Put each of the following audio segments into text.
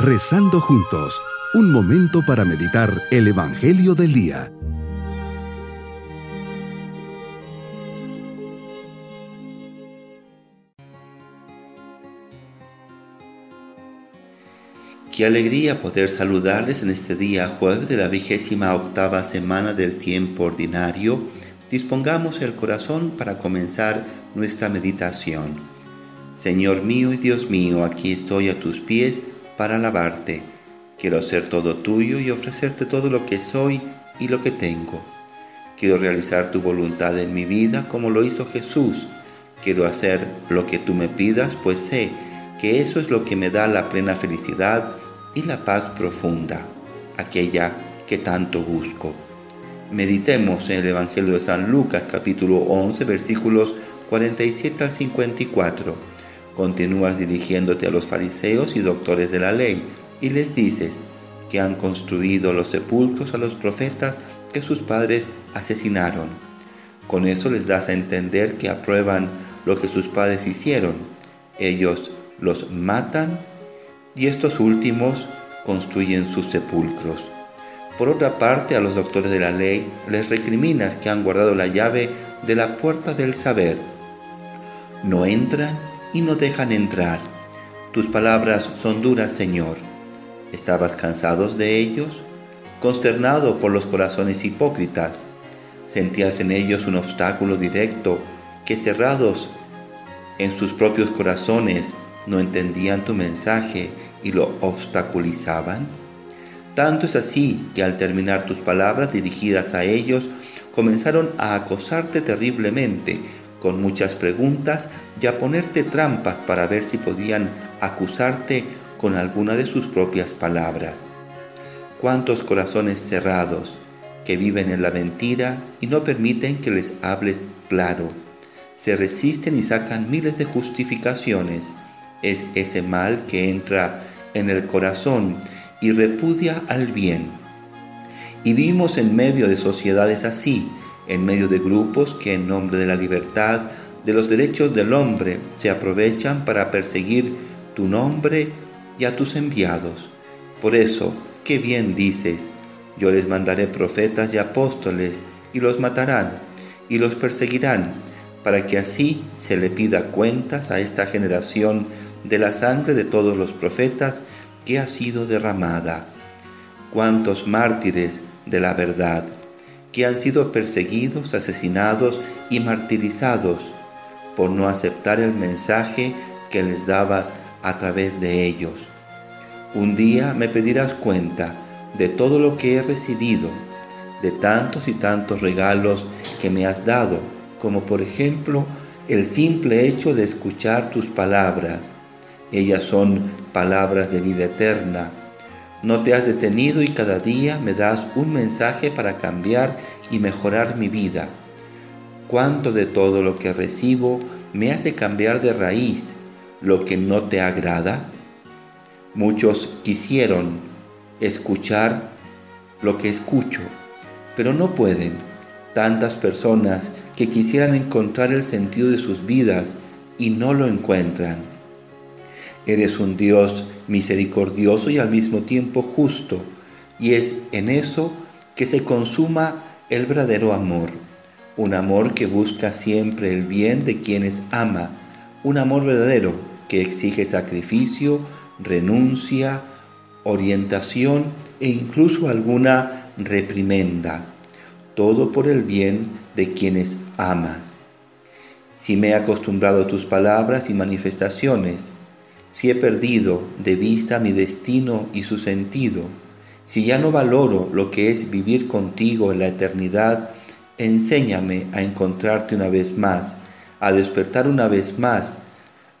Rezando juntos, un momento para meditar el Evangelio del Día. Qué alegría poder saludarles en este día jueves de la vigésima octava semana del tiempo ordinario. Dispongamos el corazón para comenzar nuestra meditación. Señor mío y Dios mío, aquí estoy a tus pies para alabarte. Quiero ser todo tuyo y ofrecerte todo lo que soy y lo que tengo. Quiero realizar tu voluntad en mi vida como lo hizo Jesús. Quiero hacer lo que tú me pidas, pues sé que eso es lo que me da la plena felicidad y la paz profunda, aquella que tanto busco. Meditemos en el Evangelio de San Lucas capítulo 11 versículos 47 al 54 Continúas dirigiéndote a los fariseos y doctores de la ley y les dices que han construido los sepulcros a los profetas que sus padres asesinaron. Con eso les das a entender que aprueban lo que sus padres hicieron. Ellos los matan y estos últimos construyen sus sepulcros. Por otra parte, a los doctores de la ley les recriminas que han guardado la llave de la puerta del saber. No entran y no dejan entrar. Tus palabras son duras, Señor. ¿Estabas cansados de ellos? Consternado por los corazones hipócritas, sentías en ellos un obstáculo directo que cerrados en sus propios corazones no entendían tu mensaje y lo obstaculizaban? Tanto es así que al terminar tus palabras dirigidas a ellos, comenzaron a acosarte terriblemente con muchas preguntas y a ponerte trampas para ver si podían acusarte con alguna de sus propias palabras. Cuántos corazones cerrados que viven en la mentira y no permiten que les hables claro. Se resisten y sacan miles de justificaciones. Es ese mal que entra en el corazón y repudia al bien. Y vivimos en medio de sociedades así, en medio de grupos que en nombre de la libertad, de los derechos del hombre, se aprovechan para perseguir tu nombre y a tus enviados. Por eso, qué bien dices, yo les mandaré profetas y apóstoles, y los matarán, y los perseguirán, para que así se le pida cuentas a esta generación de la sangre de todos los profetas que ha sido derramada. Cuántos mártires de la verdad que han sido perseguidos, asesinados y martirizados por no aceptar el mensaje que les dabas a través de ellos. Un día me pedirás cuenta de todo lo que he recibido, de tantos y tantos regalos que me has dado, como por ejemplo el simple hecho de escuchar tus palabras. Ellas son palabras de vida eterna no te has detenido y cada día me das un mensaje para cambiar y mejorar mi vida. ¿Cuánto de todo lo que recibo me hace cambiar de raíz lo que no te agrada? Muchos quisieron escuchar lo que escucho, pero no pueden. Tantas personas que quisieran encontrar el sentido de sus vidas y no lo encuentran. Eres un Dios misericordioso y al mismo tiempo justo, y es en eso que se consuma el verdadero amor, un amor que busca siempre el bien de quienes ama, un amor verdadero que exige sacrificio, renuncia, orientación e incluso alguna reprimenda, todo por el bien de quienes amas. Si me he acostumbrado a tus palabras y manifestaciones, si he perdido de vista mi destino y su sentido, si ya no valoro lo que es vivir contigo en la eternidad, enséñame a encontrarte una vez más, a despertar una vez más,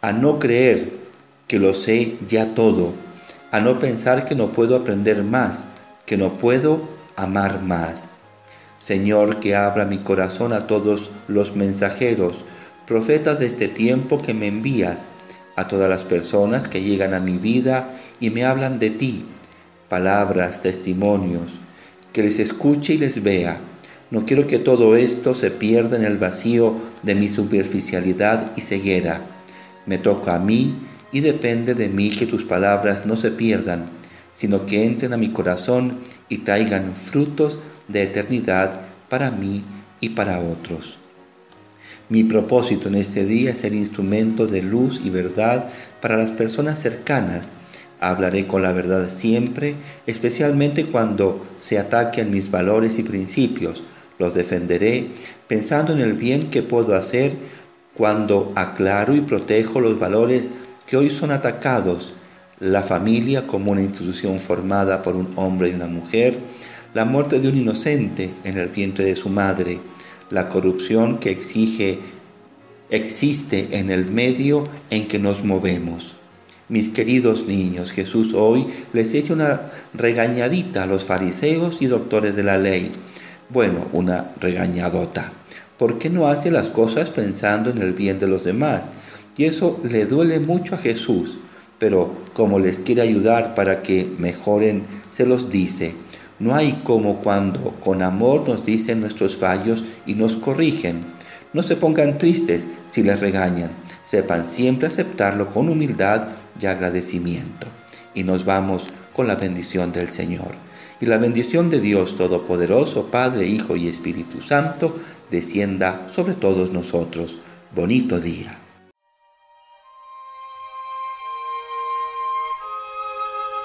a no creer que lo sé ya todo, a no pensar que no puedo aprender más, que no puedo amar más. Señor, que abra mi corazón a todos los mensajeros, profetas de este tiempo que me envías, a todas las personas que llegan a mi vida y me hablan de ti, palabras, testimonios, que les escuche y les vea. No quiero que todo esto se pierda en el vacío de mi superficialidad y ceguera. Me toca a mí y depende de mí que tus palabras no se pierdan, sino que entren a mi corazón y traigan frutos de eternidad para mí y para otros. Mi propósito en este día es ser instrumento de luz y verdad para las personas cercanas. Hablaré con la verdad siempre, especialmente cuando se ataquen mis valores y principios. Los defenderé pensando en el bien que puedo hacer cuando aclaro y protejo los valores que hoy son atacados. La familia como una institución formada por un hombre y una mujer, la muerte de un inocente en el vientre de su madre, la corrupción que exige existe en el medio en que nos movemos. Mis queridos niños, Jesús hoy les echa una regañadita a los fariseos y doctores de la ley. Bueno, una regañadota. ¿Por qué no hace las cosas pensando en el bien de los demás? Y eso le duele mucho a Jesús, pero como les quiere ayudar para que mejoren, se los dice. No hay como cuando con amor nos dicen nuestros fallos y nos corrigen. No se pongan tristes si les regañan. Sepan siempre aceptarlo con humildad y agradecimiento. Y nos vamos con la bendición del Señor. Y la bendición de Dios Todopoderoso, Padre, Hijo y Espíritu Santo, descienda sobre todos nosotros. Bonito día.